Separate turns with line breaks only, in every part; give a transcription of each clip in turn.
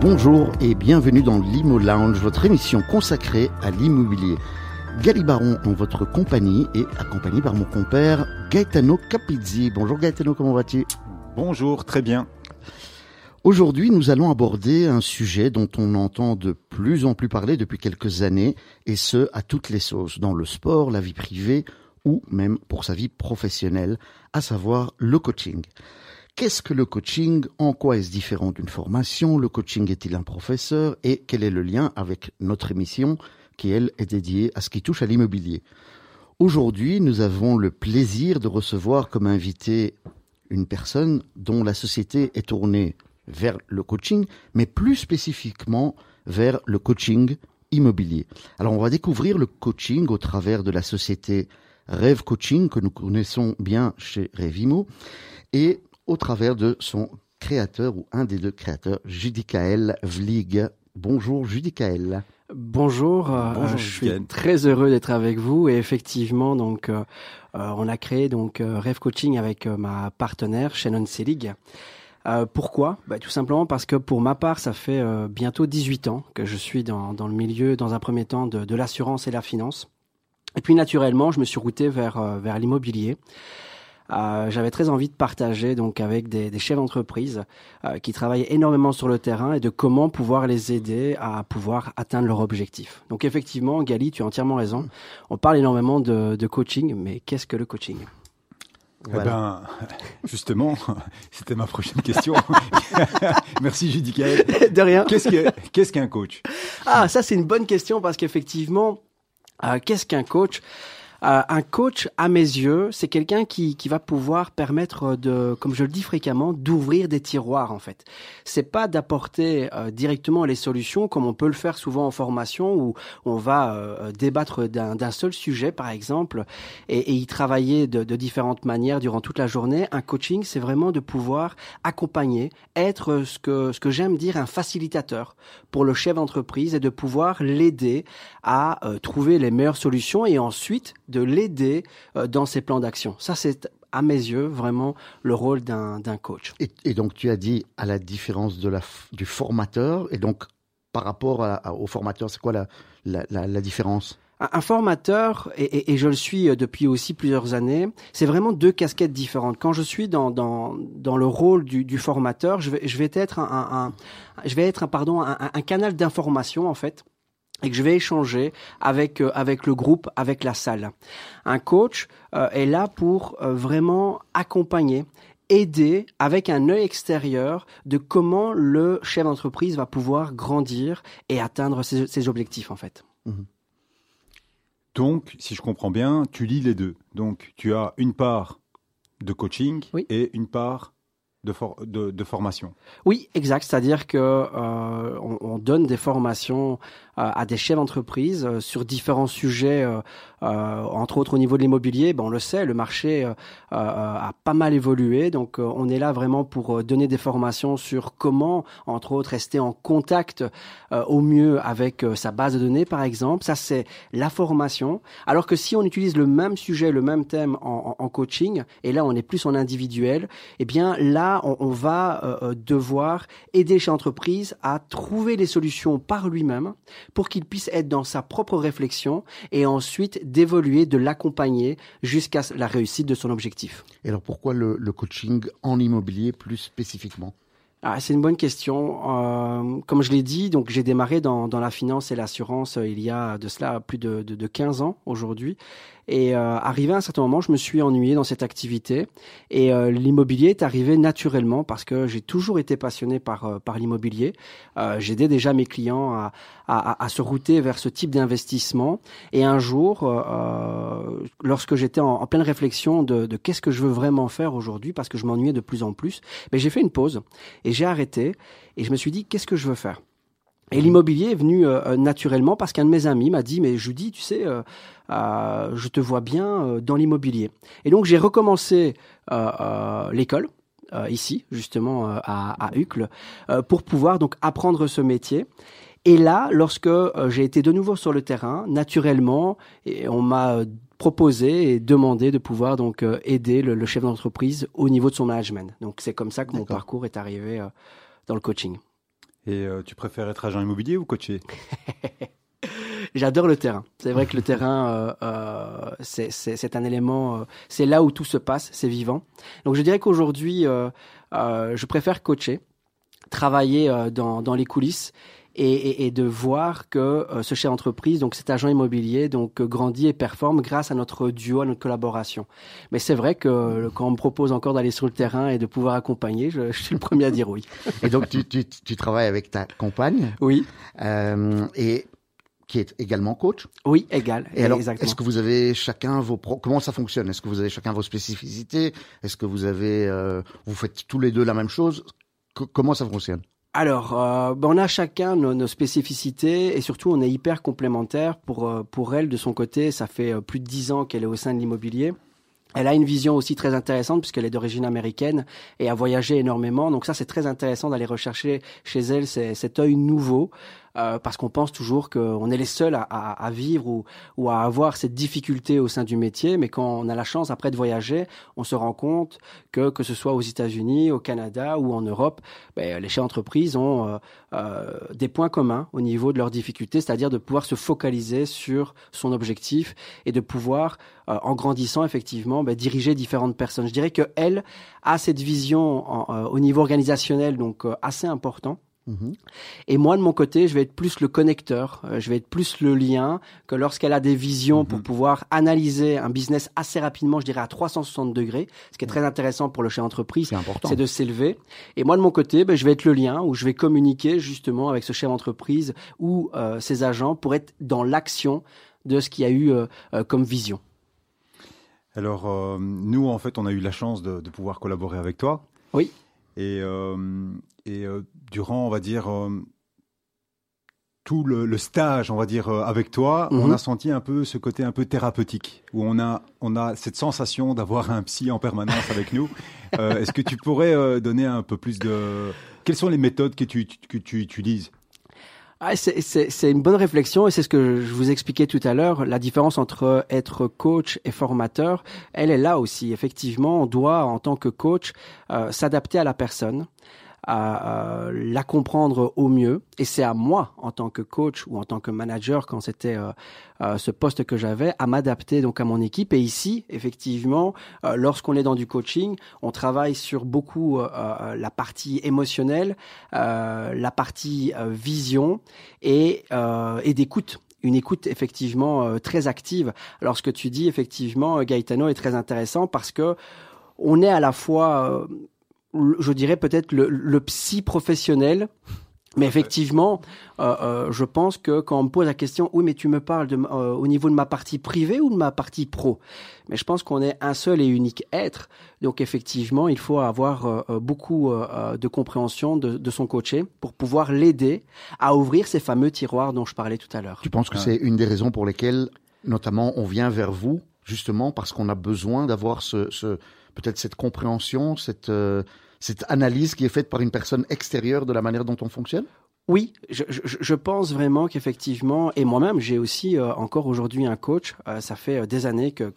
bonjour et bienvenue dans l'Imo Lounge, votre émission consacrée à l'immobilier. Galibaron en votre compagnie et accompagné par mon compère Gaetano Capizzi. Bonjour Gaetano, comment vas-tu?
Bonjour, très bien.
Aujourd'hui, nous allons aborder un sujet dont on entend de plus en plus parler depuis quelques années, et ce, à toutes les sauces, dans le sport, la vie privée ou même pour sa vie professionnelle, à savoir le coaching. Qu'est-ce que le coaching? En quoi est-ce différent d'une formation? Le coaching est-il un professeur? Et quel est le lien avec notre émission qui, elle, est dédiée à ce qui touche à l'immobilier? Aujourd'hui, nous avons le plaisir de recevoir comme invité une personne dont la société est tournée vers le coaching, mais plus spécifiquement vers le coaching immobilier. Alors on va découvrir le coaching au travers de la société Rêve Coaching que nous connaissons bien chez Rêvimo et au travers de son créateur ou un des deux créateurs, Judicaël Vlig. Bonjour Judicaël.
Bonjour, euh, je suis très heureux d'être avec vous et effectivement donc euh, euh, on a créé donc Rêve Coaching avec ma partenaire Shannon Selig. pourquoi? Bah, Tout simplement parce que pour ma part, ça fait bientôt 18 ans que je suis dans, dans, le milieu, dans un premier temps, de, de l'assurance et la finance. Et puis naturellement, je me suis routé vers, vers l'immobilier. Euh, j'avais très envie de partager donc avec des, des chefs d'entreprise euh, qui travaillent énormément sur le terrain et de comment pouvoir les aider à pouvoir atteindre leur objectif. Donc effectivement, Gali, tu as entièrement raison. On parle énormément de, de coaching, mais qu'est-ce que le coaching?
Eh ben, justement, c'était ma prochaine question. Merci Judicaël.
De rien.
Qu'est-ce qu'un coach?
Ah, ça c'est une bonne question parce qu'effectivement, euh, qu'est-ce qu'un coach? Euh, un coach, à mes yeux, c'est quelqu'un qui, qui va pouvoir permettre de, comme je le dis fréquemment, d'ouvrir des tiroirs en fait. C'est pas d'apporter euh, directement les solutions comme on peut le faire souvent en formation où on va euh, débattre d'un seul sujet par exemple et, et y travailler de, de, différentes manières durant toute la journée. Un coaching, c'est vraiment de pouvoir accompagner, être ce que ce que j'aime dire un facilitateur pour le chef d'entreprise et de pouvoir l'aider à trouver les meilleures solutions et ensuite de l'aider euh, dans ses plans d'action. Ça, c'est à mes yeux, vraiment le rôle d'un coach.
Et, donc, tu as dit à la différence de la, du formateur, et donc par rapport au formateur, c'est quoi la, la, différence?
Un formateur, et, je le suis euh, depuis aussi plusieurs années, c'est vraiment deux casquettes différentes. Quand je suis dans, dans, dans le rôle du, du, formateur, je vais, je vais être un, un, je vais être un, pardon, un, un canal d'information en fait et que je vais échanger avec euh, avec le groupe, avec la salle. Un coach euh, est là pour euh, vraiment accompagner aider avec un œil extérieur de comment le chef d'entreprise va pouvoir grandir et atteindre ses, objectifs en fait. Mhm.
Donc, si je comprends bien, tu lis les deux. Donc, tu as une part de coaching et une part de, formation.
Oui, exact. C'est-à-dire que euh, on, donne des formations euh, à des chefs d'entreprise euh, sur différents sujets, entre autres au niveau de l'immobilier. Ben, on le sait, le marché a pas mal évolué. Donc, on est là vraiment pour donner des formations sur comment, entre autres, rester en contact au mieux avec sa base de données, par exemple. Ça, c'est la formation. Alors que si on utilise le même sujet, le même thème en, en coaching, et là, on est plus en individuel, eh bien là, on, va euh, euh, devoir aider chez entreprise à trouver les solutions par lui-même pour qu'il puisse être dans sa propre réflexion et ensuite d'évoluer, de l'accompagner jusqu'à la réussite de son objectif.
Et alors pourquoi le coaching en immobilier plus spécifiquement?
Ah, c'est une bonne question. Euh, comme je l'ai dit, donc j'ai démarré dans, dans, la finance et l'assurance euh, il y a de cela plus de, de, de 15 ans aujourd'hui. Et euh, arrivé à un certain moment, je me suis ennuyé dans cette activité. Et euh, l'immobilier est arrivé naturellement parce que j'ai toujours été passionné par, euh, par l'immobilier. Euh, J'aidais déjà mes clients à, à, à, se router vers ce type d'investissement. Et un jour, lorsque j'étais en, en, pleine réflexion de, de qu'est-ce que je veux vraiment faire aujourd'hui, parce que je m'ennuyais de plus en plus, ben, j'ai fait une pause et j'ai arrêté et je me suis dit qu'est-ce que je veux faire? Et l'immobilier est venu euh, naturellement parce qu'un de mes amis m'a dit mais Judy, tu sais, euh, euh, je te vois bien dans l'immobilier. Et donc j'ai recommencé l'école ici justement à, à Uccle pour pouvoir donc apprendre ce métier. Et là, lorsque j'ai été de nouveau sur le terrain, naturellement, et on m'a proposé et demandé de pouvoir donc aider le, le chef d'entreprise au niveau de son management. Donc c'est comme ça que mon parcours est arrivé dans le coaching.
Et tu préfères être agent immobilier ou coacher?
J'adore le terrain. C'est vrai que le terrain, euh, euh, c'est un élément, euh, c'est là où tout se passe, c'est vivant. Donc je dirais qu'aujourd'hui, je préfère coacher, travailler dans, dans les coulisses et, et, de voir que ce chef d'entreprise, donc cet agent immobilier, donc grandit et performe grâce à notre duo, à notre collaboration. Mais c'est vrai que quand on me propose encore d'aller sur le terrain et de pouvoir accompagner, je, je suis le premier à dire oui.
Et donc tu, tu, tu travailles avec ta compagne?
Oui.
et qui est également coach.
Oui, égal.
Et alors, est-ce que vous avez chacun vos pro comment ça fonctionne? Est-ce que vous avez chacun vos spécificités? Est-ce que vous avez euh, vous faites tous les deux la même chose? Comment ça fonctionne?
Alors, euh, ben on a chacun nos, nos, spécificités et surtout on est hyper complémentaires. Pour euh, pour elle de son côté, ça fait plus de dix ans qu'elle est au sein de l'immobilier. Elle a une vision aussi très intéressante puisqu'elle est d'origine américaine et a voyagé énormément. Donc ça, c'est très intéressant d'aller rechercher chez elle cet œil nouveau euh, parce qu'on pense toujours qu'on est les seuls à, à, vivre ou, ou, à avoir cette difficulté au sein du métier. Mais quand on a la chance après de voyager, on se rend compte que que ce soit aux États-Unis, au Canada ou en Europe, ben, les chefs d'entreprise ont euh, euh, des points communs au niveau de leurs difficultés, c'est-à-dire de pouvoir se focaliser sur son objectif et de pouvoir, euh, en grandissant effectivement, ben, diriger différentes personnes. Je dirais que elle a cette vision en, au niveau organisationnel donc assez important Mhm. Et moi, de mon côté, je vais être plus le connecteur, euh, je vais être plus le lien que lorsqu'elle a des visions pour mhm. pouvoir analyser un business assez rapidement, je dirais à 360 degrés, ce qui est très intéressant pour le chef d'entreprise, c'est de s'élever. Et moi, de mon côté, ben, je vais être le lien où je vais communiquer justement avec ce chef d'entreprise ou euh, ses agents pour être dans l'action de ce qu'il y a eu euh, comme vision.
Alors, nous, en fait, on a eu la chance de, de pouvoir collaborer avec toi.
Oui.
Et, euh, et euh, durant, on va dire, euh, tout le, stage, on va dire, avec toi, on mhm. a senti un peu ce côté un peu thérapeutique, où on a, on a cette sensation d'avoir un psy en permanence avec nous. Est-ce que tu pourrais donner un peu plus de... Quelles sont les méthodes que tu, que tu utilises?
Ah, c'est une bonne réflexion et c'est ce que je vous expliquais tout à l'heure. La différence entre être coach et formateur, elle est là aussi. Effectivement, on doit, en tant que coach, euh, s'adapter à la personne à, la comprendre au mieux. Et c'est à moi, en tant que coach ou en tant que manager, quand c'était euh, euh, ce poste que j'avais, à m'adapter donc à mon équipe. Et ici, effectivement, euh, lorsqu'on est dans du coaching, on travaille sur beaucoup la partie émotionnelle, la partie vision et, et d'écoute une écoute effectivement très active. Alors ce que tu dis effectivement, Gaetano, est très intéressant parce que on est à la fois je dirais peut-être le, psy professionnel. Mais effectivement, euh, euh, je pense que quand on me pose la question, oui, mais tu me parles de, euh, au niveau de ma partie privée ou de ma partie pro? Mais je pense qu'on est un seul et unique être. Donc effectivement, il faut avoir beaucoup de compréhension de, de, son coaché pour pouvoir l'aider à ouvrir ces fameux tiroirs dont je parlais tout à l'heure.
Tu penses que c'est une des raisons pour lesquelles, notamment, on vient vers vous, justement parce qu'on a besoin d'avoir ce, ce peut-être cette compréhension, cette, euh, cette analyse qui est faite par une personne extérieure de la manière dont on fonctionne?
Oui, je, je, pense vraiment qu'effectivement, et moi-même, j'ai aussi euh, encore aujourd'hui un coach. Euh, ça fait des années que,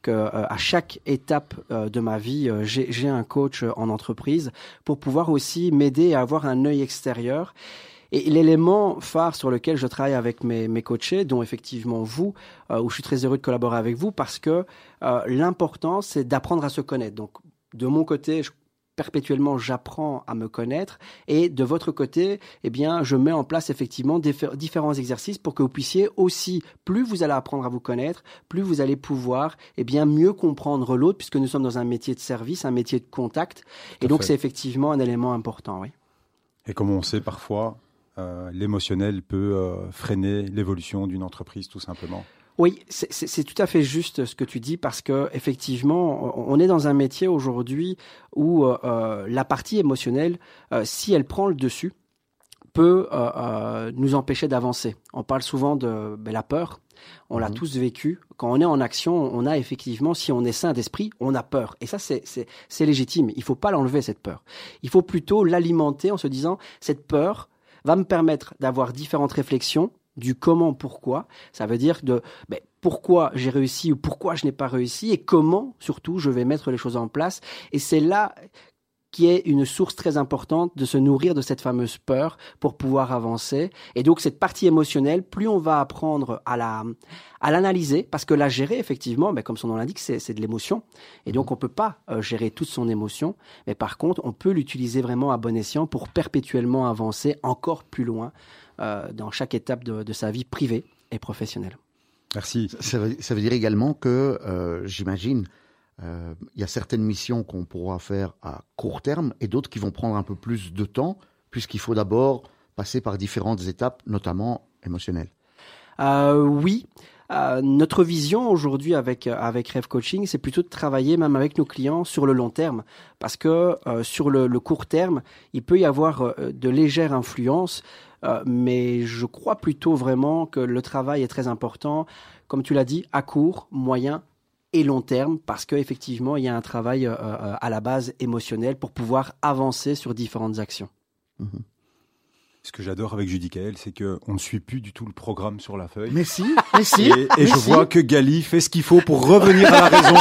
que, à chaque étape de ma vie, j'ai un coach en entreprise pour pouvoir aussi m'aider à avoir un œil extérieur. Et l'élément phare sur lequel je travaille avec mes, mes coachés, dont effectivement vous, euh, où je suis très heureux de collaborer avec vous, parce que euh, l'important, c'est d'apprendre à se connaître. Donc, de mon côté, je, perpétuellement, j'apprends à me connaître, et de votre côté, eh bien, je mets en place effectivement différents exercices pour que vous puissiez aussi, plus vous allez apprendre à vous connaître, plus vous allez pouvoir, eh bien, mieux comprendre l'autre, puisque nous sommes dans un métier de service, un métier de contact, et donc c'est effectivement un élément important, oui.
Et comme on sait parfois, euh, l'émotionnel peut euh, freiner l'évolution d'une entreprise tout simplement.
Oui, c'est tout à fait juste ce que tu dis parce que effectivement, on est dans un métier aujourd'hui où euh, la partie émotionnelle, si elle prend le dessus, peut nous empêcher d'avancer. On parle souvent de ben, la peur. On l'a mhm. tous vécu. Quand on est en action, on a effectivement, si on est sain d'esprit, on a peur. Et ça, c'est légitime. Il faut pas l'enlever, cette peur. Il faut plutôt l'alimenter en se disant, cette peur, va me permettre d'avoir différentes réflexions du comment, pourquoi. Ça veut dire de ben, pourquoi j'ai réussi ou pourquoi je n'ai pas réussi et comment, surtout, je vais mettre les choses en place. Et c'est là qui est une source très importante de se nourrir de cette fameuse peur pour pouvoir avancer. Et donc cette partie émotionnelle, plus on va apprendre à la à l'analyser, parce que la gérer, effectivement, mais ben, comme son nom l'indique, c'est de l'émotion. Et donc on peut pas euh, gérer toute son émotion, mais par contre, on peut l'utiliser vraiment à bon escient pour perpétuellement avancer encore plus loin euh, dans chaque étape de, de sa vie privée et professionnelle.
Merci.
Ça veut, ça veut, dire également que, euh, j'imagine, euh, il y a certaines missions qu'on pourra faire à court terme et d'autres qui vont prendre un peu plus de temps, puisqu'il faut d'abord passer par différentes étapes, notamment émotionnelles.
Euh, oui. Euh, notre vision aujourd'hui avec avec Rev Coaching, c'est plutôt de travailler même avec nos clients sur le long terme, parce que euh, sur le, court terme, il peut y avoir de légères influences, mais je crois plutôt vraiment que le travail est très important, comme tu l'as dit, à court, moyen et long terme, parce qu'effectivement, il y a un travail à la base émotionnel pour pouvoir avancer sur différentes actions. Mmh
ce que j'adore avec Judicaël, c'est que on ne suit plus du tout le programme sur la feuille.
Mais si, mais si.
Et, je vois que Gali fait ce qu'il faut pour revenir à la raison.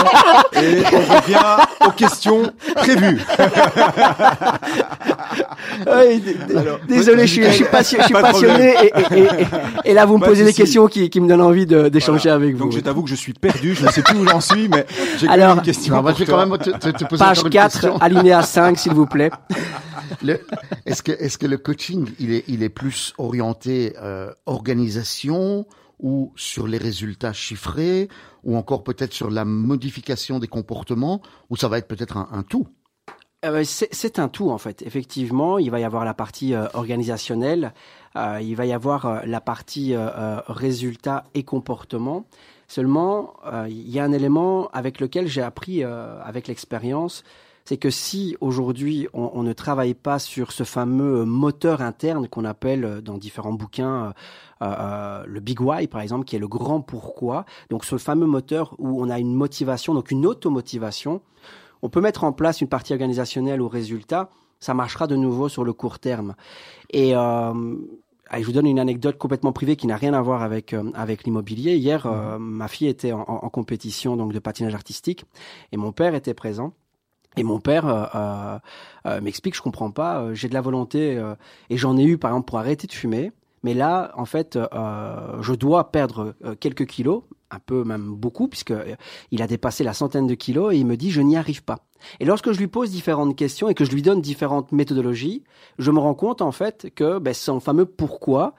et on revient aux questions prévues.
désolé, je suis, je suis, passionné, et, là vous me posez des questions qui, qui me donnent envie d'échanger avec vous.
Donc je t'avoue que je suis perdu, je ne sais plus où j'en suis, mais j'ai quand même une question.
moi, je vais quand même te, te, te poser
Page 4, alinéa 5, s'il vous plaît.
Est-ce que, est-ce que le coaching, il est, il est plus orienté euh, organisation ou sur les résultats chiffrés ou encore peut-être sur la modification des comportements ou ça va être peut-être un, tout?
Euh, c'est un tout en fait. Effectivement, il va y avoir la partie euh, organisationnelle, euh, il va y avoir la partie résultats et comportement. Seulement, il y a un élément avec lequel j'ai appris avec l'expérience, c'est que si aujourd'hui on, on, ne travaille pas sur ce fameux moteur interne qu'on appelle euh, dans différents bouquins euh, euh, le Big Why par exemple, qui est le grand pourquoi, donc ce fameux moteur où on a une motivation, donc une automotivation, on peut mettre en place une partie organisationnelle au résultat, ça marchera de nouveau sur le court terme. Et euh, je vous donne une anecdote complètement privée qui n'a rien à voir avec euh, avec l'immobilier. Hier, euh, ma fille était en, en, compétition donc de patinage artistique et mon père était présent. Et mon père euh, euh, euh, m'explique, je comprends pas, euh, j'ai de la volonté et j'en ai eu par exemple pour arrêter de fumer, mais là en fait je dois perdre quelques kilos, un peu même beaucoup puisque il a dépassé la centaine de kilos et il me dit je n'y arrive pas. Et lorsque je lui pose différentes questions et que je lui donne différentes méthodologies, je me rends compte en fait que ben, son fameux pourquoi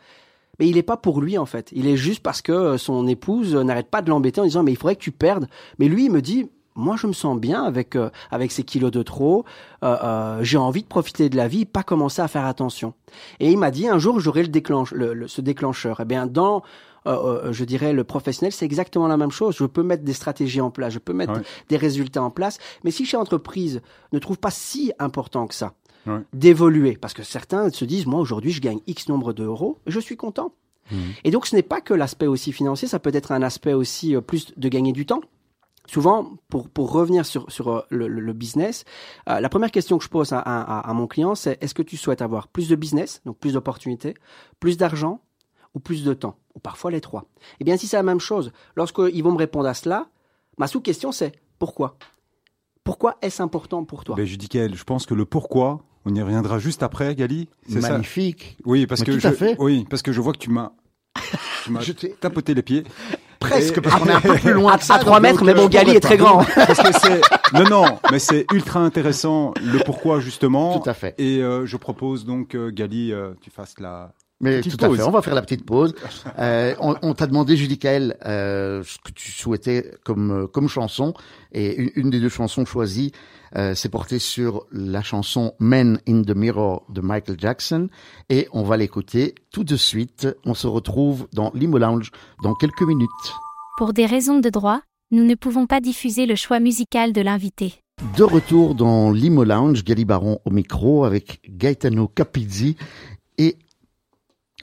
mais il n'est pas pour lui en fait. Il est juste parce que son épouse n'arrête pas de l'embêter en disant mais il faudrait que tu perdes. Mais lui il me dit moi je me sens bien avec euh, avec ces kilos de trop. Euh, euh, j'ai envie de profiter de la vie, pas commencer à faire attention. Et il m'a dit un jour j'aurai le déclenche le, ce déclencheur. Eh bien dans euh, je dirais le professionnel, c'est exactement la même chose. Je peux mettre des stratégies en place, je peux mettre des résultats en place, mais si chez entreprise ne trouve pas si important que ça ouais. d'évoluer, parce que certains se disent moi aujourd'hui je gagne X nombre d'euros, je suis content. Mmh. Et donc ce n'est pas que l'aspect aussi financier, ça peut être un aspect aussi plus de gagner du temps Souvent, pour, pour revenir sur, sur euh, le, le business, euh, la première question que je pose à, à, à mon client, c'est est-ce que tu souhaites avoir plus de business, donc plus d'opportunités, plus d'argent ou plus de temps, ou parfois les trois? Eh bien, si c'est la même chose, lorsqu'ils vont me répondre à cela, ma sous-question c'est pourquoi? Pourquoi est-ce important pour toi?
Ben, Je dis qu'elle, je pense que le pourquoi, on y reviendra juste après, Gali.
Magnifique.
Ça? Oui, parce
Mais
que
tout
je,
à fait.
oui, parce que je vois que tu m'as tu m'as tapoté les pieds.
Presque, parce qu'on est un peu plus loin
à,
que ça.
À 3 mètres, mais bon, Gali est très grand.
Parce que c'est, non, non, mais c'est ultra intéressant le pourquoi justement.
Tout à fait.
Et euh, je propose donc, euh, Gali, euh, tu fasses la,
mais tout à fait, on va faire la petite pause. Euh, on, on t'a demandé, Julie Kael, euh, ce que tu souhaitais comme comme chanson, et une, une des deux chansons choisies, euh, c'est porté sur la chanson Men in the Mirror de Michael Jackson, et on va l'écouter tout de suite. On se retrouve dans l'Imo Lounge dans quelques minutes.
Pour des raisons de droit, nous ne pouvons pas diffuser le choix musical de l'invité.
De retour dans l'Imo Lounge, Gali Baron au micro avec Gaetano Capizzi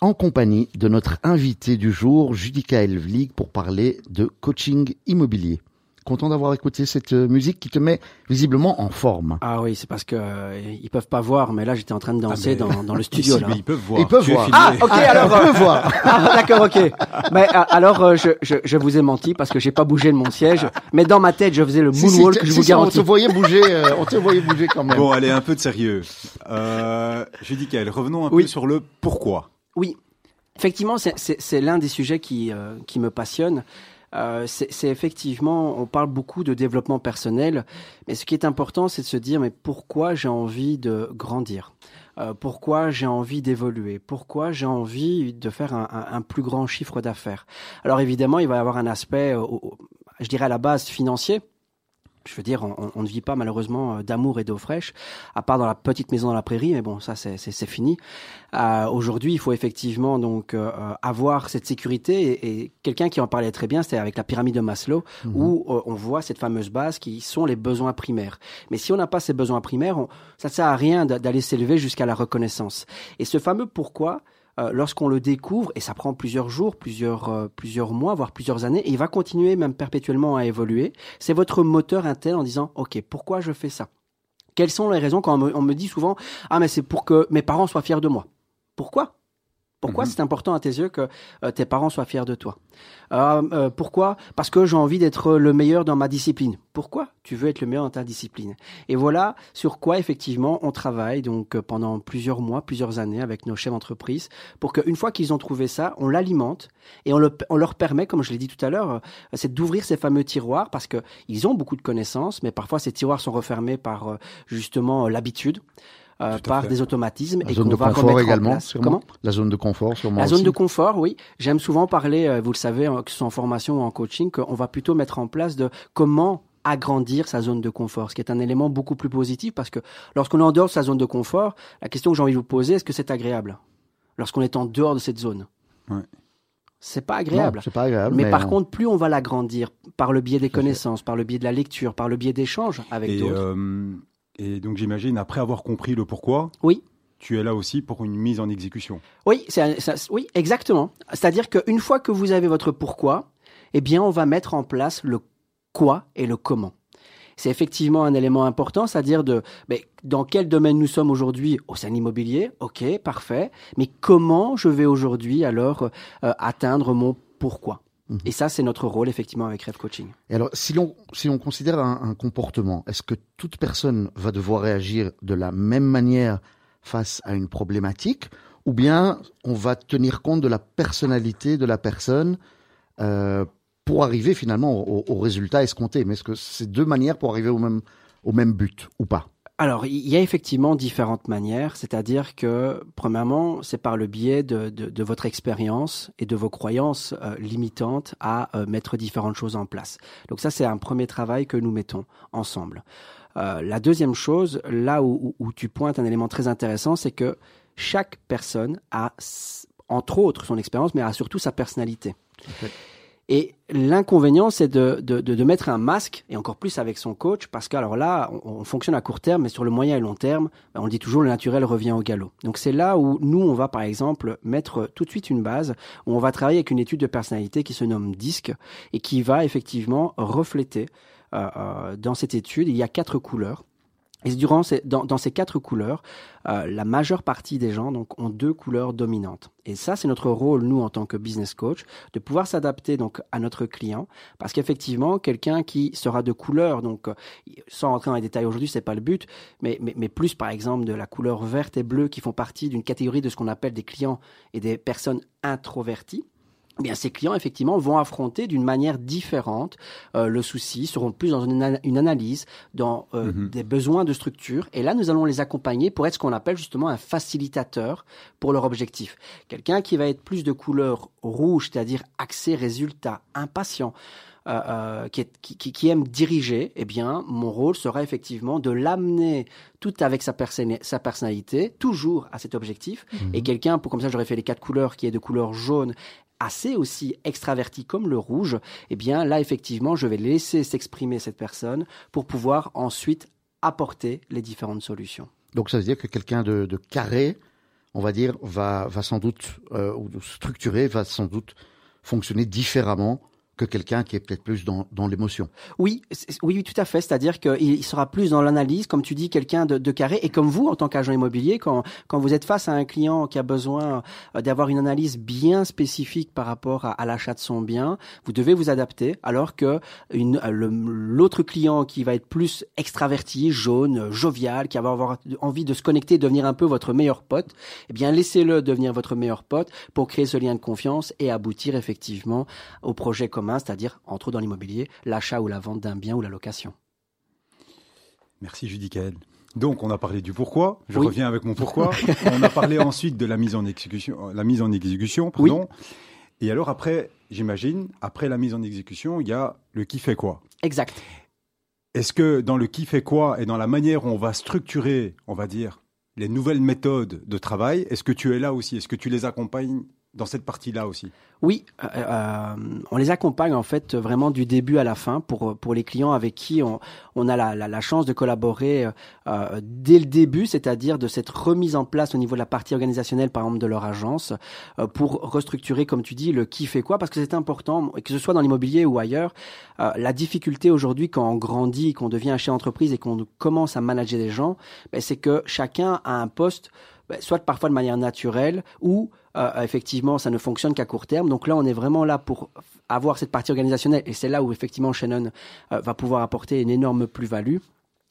en compagnie de notre invité du jour, Judica Elvlig, pour parler de coaching immobilier. content d'avoir écouté cette euh, musique qui te met visiblement en forme.
Ah oui, c'est parce que euh, ils peuvent pas voir, mais là j'étais en train de danser
Ah, mais-
dans, dans le studio là.
ils peuvent voir.
Ils peuvent
Tu es
voir.
filmé.
Ah, ok, alors.
on peut voir.
Ah, D'accord, ok. Mais euh, alors, euh, je, je, je vous ai menti parce que j'ai pas bougé de mon siège, mais dans ma tête, je faisais le
si,
moonwalk,
si,
je
si,
vous
si, on
garantis.
te voyait bouger, euh, on te voyait bouger quand même.
Bon, allez, un peu de sérieux. Euh, Judicaël, revenons un
Oui.
peu sur le pourquoi.
Oui, effectivement, c'est- l'un des sujets qui, euh, qui me passionne. Euh, c'est effectivement, on parle beaucoup de développement personnel, mais ce qui est important, c'est de se dire, mais pourquoi j'ai envie de grandir? Euh, Pourquoi j'ai envie d'évoluer? Pourquoi j'ai envie de faire un, un- un plus grand chiffre d'affaires? Alors évidemment, il va y avoir un aspect, euh, je dirais à la base financier. Je veux dire, on, on ne vit pas malheureusement euh, d'amour et d'eau fraîche, à part dans la petite maison dans la prairie, mais bon, ça c'est c'est- c'est fini. Euh, Aujourd'hui, il faut effectivement donc euh, euh, avoir cette sécurité et, et quelqu'un qui en parlait très bien, c'était avec la pyramide de Maslow, où euh, on voit cette fameuse base qui sont les besoins primaires. Mais si on n'a pas ces besoins primaires, on, ça ne sert à rien d'a- d'aller s'élever jusqu'à la reconnaissance. Et ce fameux pourquoi, euh, lorsqu'on le découvre, et ça prend plusieurs jours, plusieurs, euh, plusieurs mois, voire plusieurs années, et il va continuer même perpétuellement à évoluer, c'est votre moteur interne en disant, OK, pourquoi je fais ça? Quelles sont les raisons quand on me, on me dit souvent, ah mais c'est pour que mes parents soient fiers de moi pourquoi? Pourquoi
Mhm.
c'est important à tes yeux que euh, tes parents soient fiers de toi? Euh, euh, Pourquoi? Parce que j'ai envie d'être le meilleur dans ma discipline. Pourquoi tu veux être le meilleur dans ta discipline? Et voilà sur quoi effectivement on travaille donc pendant plusieurs mois, plusieurs années avec nos chefs d'entreprise pour qu'une fois qu'ils ont trouvé ça, on l'alimente et on, le- on leur permet, comme je l'ai dit tout à l'heure, c'est d'ouvrir ces fameux tiroirs parce que ils ont beaucoup de connaissances, mais parfois ces tiroirs sont refermés par justement l'habitude. Euh, par
fait.
des automatismes
La
et
zone de
va
confort également, sûrement.
Comment
La zone de confort, sûrement.
la zone
aussi.
de confort, oui. J'aime souvent parler, euh, vous le savez, hein, que ce soit en formation ou en coaching, qu'on va plutôt mettre en place de comment agrandir sa zone de confort, ce qui est un élément beaucoup plus positif parce que lorsqu'on est en dehors de sa zone de confort, la question que j'ai envie de vous poser, est-ce que c'est agréable Lorsqu'on est en dehors de cette zone?
Ouais.
C'est pas
Non,
agréable.
c'est pas agréable.
mais, par
on-
contre, plus on va l'agrandir par le biais des connaissances, par le biais de la lecture, par le biais d'échanges avec d'autres.
euh, et donc, j'imagine, après avoir compris le pourquoi,
Oui.
tu es là aussi pour une mise en exécution.
Oui, c'est un- ça- oui, exactement. C'est-à-dire qu'une fois que vous avez votre pourquoi, eh bien, on va mettre en place le quoi et le comment. C'est effectivement un élément important, c'est-à-dire de mais dans quel domaine nous sommes aujourd'hui? Au sein de l'immobilier. Ok, parfait. Mais comment je vais aujourd'hui alors euh, atteindre mon pourquoi? Et ça, c'est notre rôle effectivement avec Rêve Coaching.
Et alors, si l'on si on considère un, comportement, est-ce que toute personne va devoir réagir de la même manière face à une problématique, ou bien on va tenir compte de la personnalité de la personne euh, pour arriver finalement au, au résultat escompté? Mais est-ce que c'est deux manières pour arriver au même au même but ou pas?
Alors, il y a effectivement différentes manières, c'est-à-dire que, premièrement, c'est par le biais de, votre expérience et de vos croyances euh, limitantes à euh, mettre différentes choses en place. Donc ça, c'est un premier travail que nous mettons ensemble. Euh, la deuxième chose, là où, tu pointes un élément très intéressant, c'est que chaque personne a, entre autres, son expérience, mais a surtout sa personnalité. Et l'inconvénient, c'est de, de, de, de mettre un masque, et encore plus avec son coach, parce que alors là, on, on fonctionne à court terme, mais sur le moyen et long terme, ben, on dit toujours, le naturel revient au galop. Donc c'est là où nous, on va par exemple mettre tout de suite une base, où on va travailler avec une étude de personnalité qui se nomme DISC, et qui va effectivement refléter, euh, euh, dans cette étude, il y a quatre couleurs. Et durant ces, dans, dans ces quatre couleurs, euh, la majeure partie des gens donc, ont deux couleurs dominantes. Et ça, c'est notre rôle, nous, en tant que business coach, de pouvoir s'adapter donc à notre client, parce qu'effectivement, quelqu'un qui sera de couleur, donc euh, sans rentrer dans les détails aujourd'hui, c'est pas le but, mais, mais, mais plus par exemple de la couleur verte et bleue qui font partie d'une catégorie de ce qu'on appelle des clients et des personnes introverties. Eh bien, ces clients, effectivement, vont affronter d'une manière différente euh, le souci, seront plus dans une, une analyse, dans euh,
Mhm.
des besoins de structure. Et là, nous allons les accompagner pour être ce qu'on appelle justement un facilitateur pour leur objectif. Quelqu'un qui va être plus de couleur rouge, c'est-à-dire axé résultat, impatient, euh, euh, qui, est- qui, qui- aime diriger, eh bien, mon rôle sera effectivement de l'amener tout avec sa, personne- sa personnalité, toujours à cet objectif. Et quelqu'un, pour comme ça, j'aurais fait les quatre couleurs, qui est de couleur jaune, assez aussi extraverti comme le rouge, eh bien, là, effectivement, je vais laisser s'exprimer cette personne pour pouvoir ensuite apporter les différentes solutions.
Donc ça veut dire que quelqu'un de, carré, on va dire, va, va sans doute, euh, ou structuré, va sans doute fonctionner différemment que quelqu'un qui est peut-être plus dans, dans l'émotion.
Oui, oui, oui, tout à fait. C'est-à-dire qu'il sera plus dans l'analyse, comme tu dis, quelqu'un de, de, carré. Et comme vous, en tant qu'agent immobilier, quand, quand vous êtes face à un client qui a besoin euh, d'avoir une analyse bien spécifique par rapport à, à l'achat de son bien, vous devez vous adapter. Alors que une, l'autre client qui va être plus extraverti, jaune, jovial, qui va avoir envie de se connecter, devenir un peu votre meilleur pote, eh bien, laissez-le devenir votre meilleur pote pour créer ce lien de confiance et aboutir effectivement au projet commun c'est-à-dire, entre autres dans l'immobilier, l'achat ou la vente d'un bien ou la location.
Merci Judicaël. Donc, on a parlé du pourquoi. Je reviens avec mon pourquoi. on a parlé ensuite de la mise en exécution, la mise en exécution, pardon. Et alors après, j'imagine, après la mise en exécution, il y a le qui fait quoi.
Exact.
Est-ce que dans le qui fait quoi et dans la manière où on va structurer, on va dire, les nouvelles méthodes de travail, est-ce que tu es là aussi Est-ce que tu les accompagnes dans cette partie-là aussi
Oui, euh, euh, on les accompagne en fait vraiment du début à la fin pour pour les clients avec qui on, on a la, la, la, chance de collaborer euh, dès le début, c'est-à-dire de cette remise en place au niveau de la partie organisationnelle, par exemple de leur agence, euh, pour restructurer, comme tu dis, le qui fait quoi, parce que c'est important, que ce soit dans l'immobilier ou ailleurs. Euh, la difficulté aujourd'hui quand on grandit, qu'on devient un chef d'entreprise et qu'on commence à manager des gens, ben, c'est que chacun a un poste ben, soit parfois de manière naturelle ou euh, effectivement ça ne fonctionne qu'à court terme. Donc là, on est vraiment là pour avoir cette partie organisationnelle et c'est là où effectivement Shannon euh, va pouvoir apporter une énorme plus-value.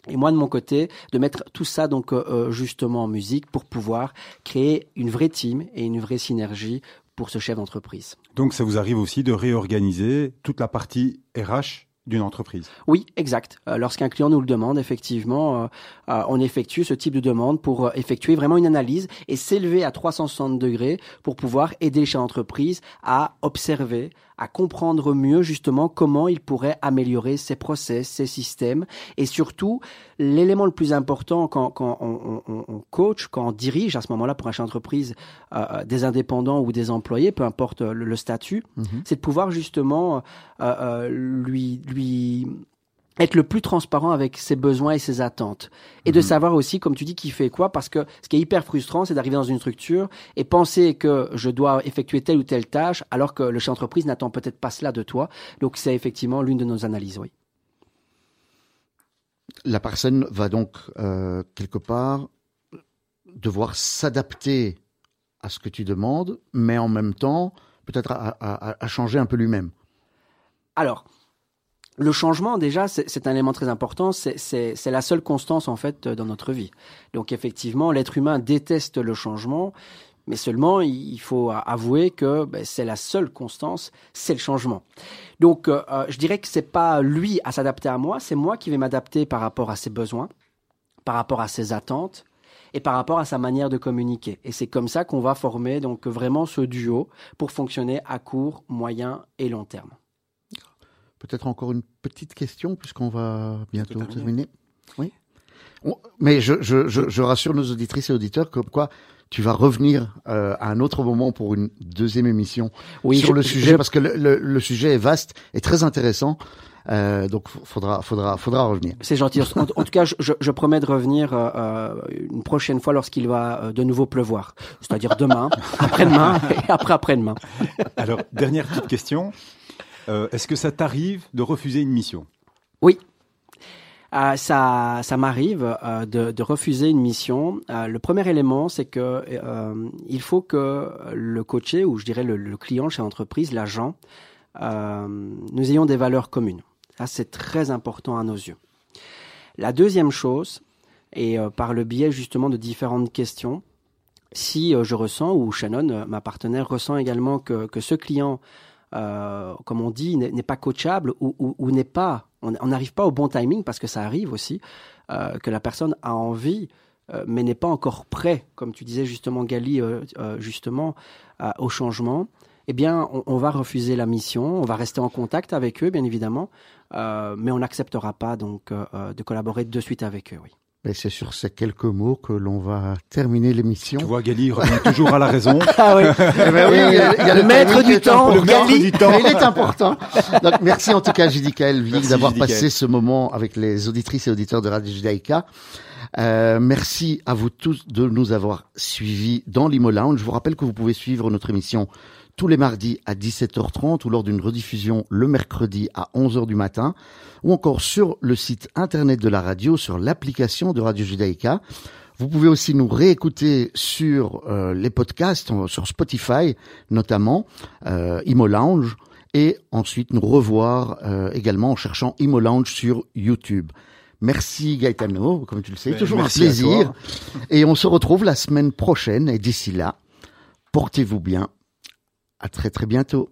Et moi de mon côté, de mettre tout ça donc euh, justement en musique pour pouvoir créer une vraie team et une vraie synergie pour ce chef d'entreprise.
Donc ça vous arrive aussi de réorganiser toute la partie RH d'une entreprise.
Oui, exact. Euh, lorsqu'un client nous le demande, effectivement, euh, euh, on effectue ce type de demande pour effectuer vraiment une analyse et s'élever à 360 degrés pour pouvoir aider les chefs d'entreprise à observer, à comprendre mieux justement comment il pourrait améliorer ses process, ses systèmes et surtout l'élément le plus important quand, quand on, on, on, coach, quand on dirige à ce moment-là pour un chef d'entreprise euh, des indépendants ou des employés, peu importe le, le statut, mm-hmm. c'est de pouvoir justement euh, euh, lui lui être le plus transparent avec ses besoins et ses attentes. Et de mhm. savoir aussi, comme tu dis, qui fait quoi, parce que ce qui est hyper frustrant, c'est d'arriver dans une structure et penser que je dois effectuer telle ou telle tâche, alors que le chef d'entreprise n'attend peut-être pas cela de toi. Donc c'est effectivement l'une de nos analyses, oui.
La personne va donc, euh, quelque part, devoir s'adapter à ce que tu demandes, mais en même temps, peut-être à, à, à changer un peu lui-même.
Alors, le changement, déjà, c'est un élément très important. C'est la seule constance, en fait, dans notre vie. Donc, effectivement, l'être humain déteste le changement, mais seulement, il faut avouer que ben, c'est la seule constance, c'est le changement. Donc, euh, euh, je dirais que c'est pas lui à s'adapter à moi, c'est moi qui vais m'adapter par rapport à ses besoins, par rapport à ses attentes, et par rapport à sa manière de communiquer. Et c'est comme ça qu'on va former donc vraiment ce duo pour fonctionner à court, moyen et long terme.
Peut-être encore une petite question, puisqu'on va bientôt terminer. Oui. mais je, je, je, je, rassure nos auditrices et auditeurs comme quoi tu vas revenir euh, à un autre moment pour une deuxième émission oui, sur le sujet, parce que le, le, le, sujet est vaste et très intéressant. Euh, donc faudra, faudra, faudra revenir.
C'est gentil. En, en, tout cas, je, je, promets de revenir euh, euh, une prochaine fois lorsqu'il va euh, de nouveau pleuvoir, c'est-à-dire demain, après-demain et après après-demain.
Alors dernière petite question. Euh, est-ce que ça t'arrive de refuser une mission?
Oui. Euh, ça, ça m'arrive euh, de, refuser une mission. Le premier élément, c'est que il faut que le coaché ou je dirais le, le client chez l'entreprise, l'agent, nous ayons des valeurs communes. Ça, c'est très important à nos yeux. La deuxième chose, et par le biais justement de différentes questions, si je ressens ou Shannon, ma partenaire, ressent également que, que ce client euh, comme on dit, n'est pas coachable ou, ou, ou n'est pas, on n'arrive pas au bon timing parce que ça arrive aussi euh, que la personne a envie euh, mais n'est pas encore prêt, comme tu disais justement Gali, euh, euh, justement au changement. Eh bien, on, on, va refuser la mission, on va rester en contact avec eux, bien évidemment, mais on n'acceptera pas donc de collaborer de suite avec eux. Oui.
Et c'est sur ces quelques mots que l'on va terminer l'émission.
Tu vois, Gali revient toujours à la raison.
ah oui. Eh ben oui, il y a, il y a le, maître du temps.
Le maître du temps. Il est important. Donc, merci en tout cas, Judica Elvig, d'avoir passé ce moment avec les auditrices et auditeurs de Radio Judaïka. Euh, merci à vous tous de nous avoir suivis dans l'Imo Lounge. Je vous rappelle que vous pouvez suivre notre émission tous les mardis à 17h30 ou lors d'une rediffusion le mercredi à 11h du matin ou encore sur le site internet de la radio, sur l'application de Radio Judaïka. Vous pouvez aussi nous réécouter sur euh, les podcasts, sur Spotify notamment, euh, Imo Lounge, et ensuite nous revoir euh, également en cherchant Imo Lounge sur YouTube. Merci Gaetano, comme tu le sais,
Ben,
toujours un plaisir. Et on se retrouve la semaine prochaine, et d'ici là, portez-vous bien. À très très bientôt.